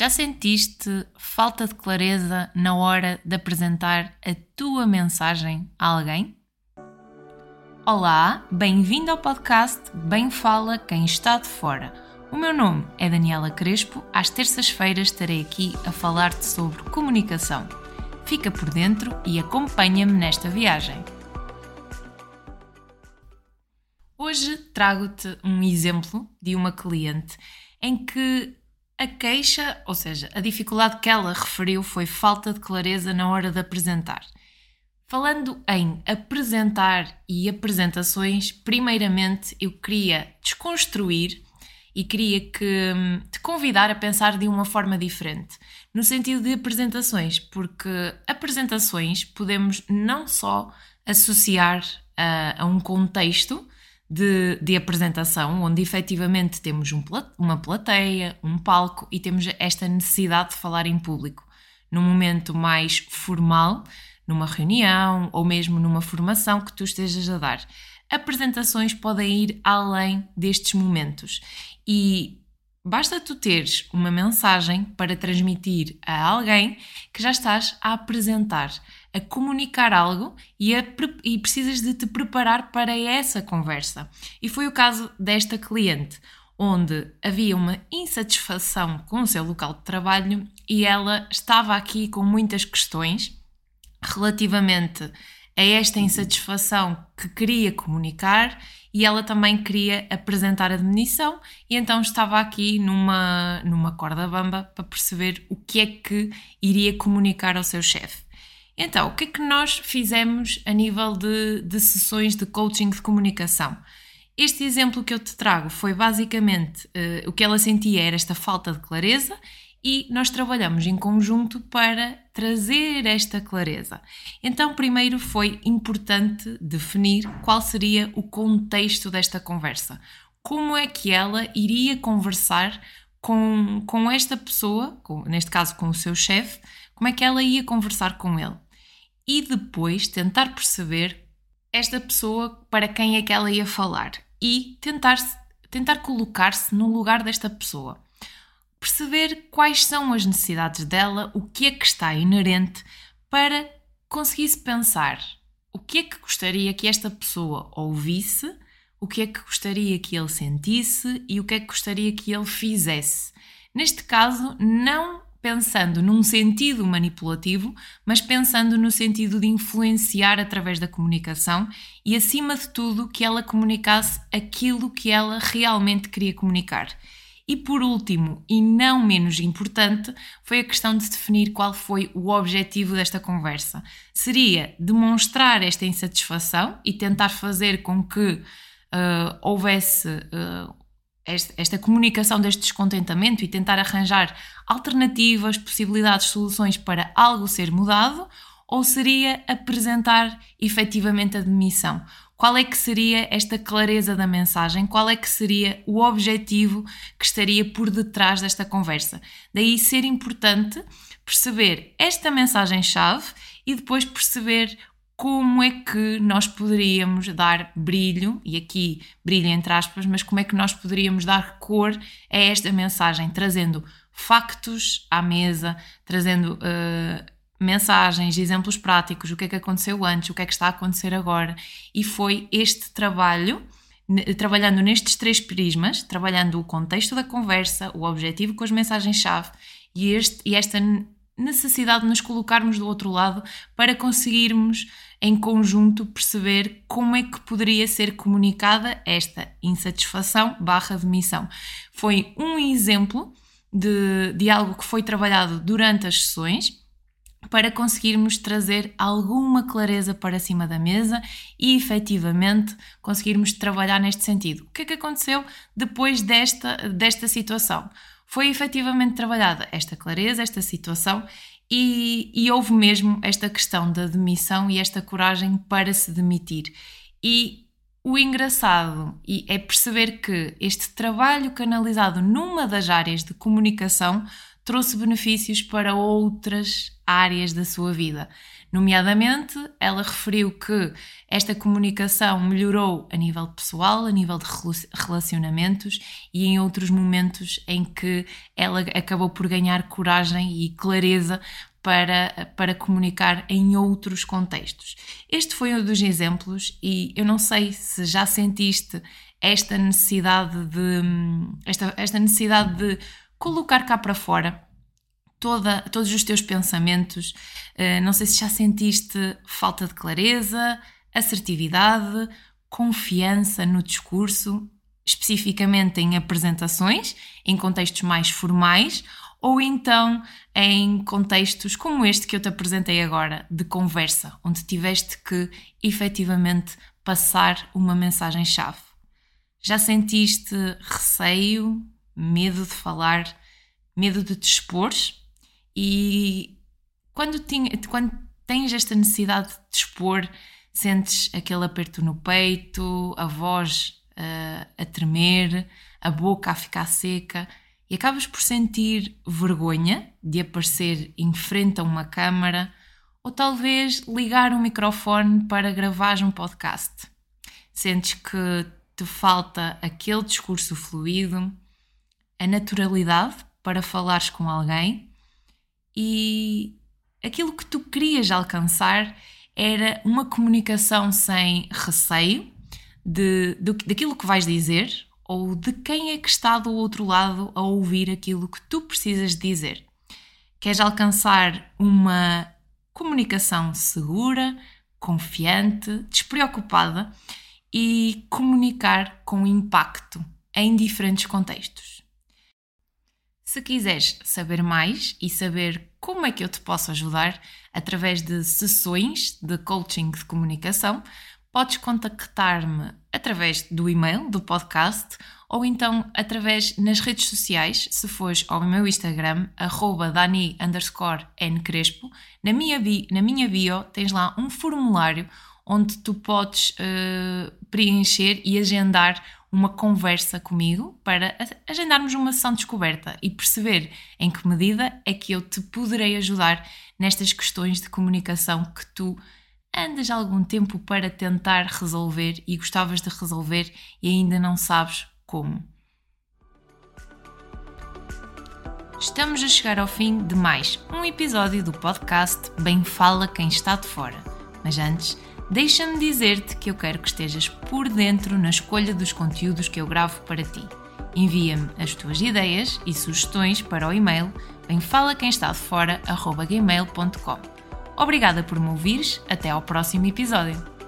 Já sentiste falta de clareza na hora de apresentar a tua mensagem a alguém? Olá, bem-vindo ao podcast Bem Fala Quem Está de Fora. O meu nome é Daniela Crespo. Às terças-feiras estarei aqui a falar-te sobre comunicação. Fica por dentro e acompanha-me nesta viagem. Hoje trago-te um exemplo de uma cliente em que a queixa, ou seja, a dificuldade que ela referiu foi falta de clareza na hora de apresentar. Falando em apresentar e apresentações, primeiramente eu queria desconstruir e queria que hum, te convidar a pensar de uma forma diferente, no sentido de apresentações, porque apresentações podemos não só associar a, a um contexto, de, de, apresentação, onde efetivamente temos um, uma plateia, um palco e temos esta necessidade de falar em público. Num momento mais formal, numa reunião ou mesmo numa formação que tu estejas a dar. Apresentações podem ir além destes momentos e Basta tu teres uma mensagem para transmitir a alguém que já estás a apresentar, a comunicar algo e, a, e, precisas de te preparar para essa conversa. E foi o caso desta cliente, onde havia uma insatisfação com o seu local de trabalho e ela estava aqui com muitas questões relativamente a esta insatisfação que queria comunicar e ela também queria apresentar a demissão e então estava aqui numa, numa corda bamba para perceber o que é que iria comunicar ao seu chefe. Então, o que é que nós fizemos a nível de, de sessões de coaching de comunicação? Este exemplo que eu te trago foi basicamente uh, o que ela sentia era esta falta de clareza e nós trabalhamos em conjunto para trazer esta clareza. Então, primeiro foi importante definir qual seria o contexto desta conversa. Como é que ela iria conversar com, com esta pessoa, com, neste caso com o seu chefe, como é que ela ia conversar com ele. E depois tentar perceber esta pessoa para quem é que ela ia falar e tentar, tentar colocar-se no lugar desta pessoa perceber quais são as necessidades dela, o que é que está inerente, para conseguisse pensar o que é que gostaria que esta pessoa ouvisse, o que é que gostaria que ele sentisse e o que é que gostaria que ele fizesse. Neste caso, não pensando num sentido manipulativo, mas pensando no sentido de influenciar através da comunicação e, acima de tudo, que ela comunicasse aquilo que ela realmente queria comunicar. E por último, e não menos importante, foi a questão de definir qual foi o objetivo desta conversa. Seria demonstrar esta insatisfação e tentar fazer com que uh, houvesse uh, esta, comunicação deste descontentamento e tentar arranjar alternativas, possibilidades, soluções para algo ser mudado, ou seria apresentar efetivamente a demissão? Qual é que seria esta clareza da mensagem? Qual é que seria o objetivo que estaria por detrás desta conversa? Daí ser importante perceber esta mensagem-chave e depois perceber como é que nós poderíamos dar brilho, e aqui brilho entre aspas, mas como é que nós poderíamos dar cor a esta mensagem, trazendo factos à mesa, trazendo uh, mensagens, exemplos práticos, o que é que aconteceu antes, o que é que está a acontecer agora. E foi este trabalho, trabalhando nestes três prismas, trabalhando o contexto da conversa, o objetivo com as mensagens-chave e, este, e esta necessidade de nos colocarmos do outro lado para conseguirmos em conjunto perceber como é que poderia ser comunicada esta insatisfação barra demissão. Foi um exemplo de, de algo que foi trabalhado durante as sessões para conseguirmos trazer alguma clareza para cima da mesa e efetivamente conseguirmos trabalhar neste sentido. O que é que aconteceu depois desta, desta situação? Foi efetivamente trabalhada esta clareza, esta situação e, e houve mesmo esta questão da demissão e esta coragem para se demitir. E o engraçado é perceber que este trabalho canalizado numa das áreas de comunicação trouxe benefícios para outras áreas da sua vida. Nomeadamente, ela referiu que esta comunicação melhorou a nível pessoal, a nível de relacionamentos e em outros momentos em que ela acabou por ganhar coragem e clareza para, para comunicar em outros contextos. Este foi um dos exemplos, e eu não sei se já sentiste esta necessidade de esta, esta necessidade de colocar cá para fora toda, todos os teus pensamentos. Uh, não sei se já sentiste falta de clareza, assertividade, confiança no discurso, especificamente em apresentações, em contextos mais formais, ou então em contextos como este que eu te apresentei agora, de conversa, onde tiveste que efetivamente passar uma mensagem-chave. Já sentiste receio, medo de falar, medo de te expor? E quando, tinha, quando tens esta necessidade de te expor, sentes aquele aperto no peito, a voz uh, a tremer, a boca a ficar seca e acabas por sentir vergonha de aparecer em frente a uma câmara ou talvez ligar um microfone para gravar um podcast. Sentes que te falta aquele discurso fluido, a naturalidade para falares com alguém e aquilo que tu querias alcançar era uma comunicação sem receio de, de, daquilo que vais dizer ou de quem é que está do outro lado a ouvir aquilo que tu precisas dizer. Queres alcançar uma comunicação segura, confiante, despreocupada e comunicar com impacto em diferentes contextos. Se quiseres saber mais e saber como é que eu te posso ajudar através de sessões de coaching de comunicação, podes contactar-me através do e-mail do podcast ou então através nas redes sociais, se fores ao meu Instagram, arroba dani ncrespo, na minha, bio, na minha bio tens lá um formulário onde tu podes uh, preencher e agendar uma conversa comigo para agendarmos uma sessão de descoberta e perceber em que medida é que eu te poderei ajudar nestas questões de comunicação que tu andas algum tempo para tentar resolver e gostavas de resolver e ainda não sabes como. Estamos a chegar ao fim de mais um episódio do podcast Bem Fala Quem Está de Fora. Mas antes, deixa-me dizer-te que eu quero que estejas por dentro na escolha dos conteúdos que eu gravo para ti. Envia-me as tuas ideias e sugestões para o e-mail bemfalaquemestadefora.gmail.com Obrigada por me ouvires, até ao próximo episódio.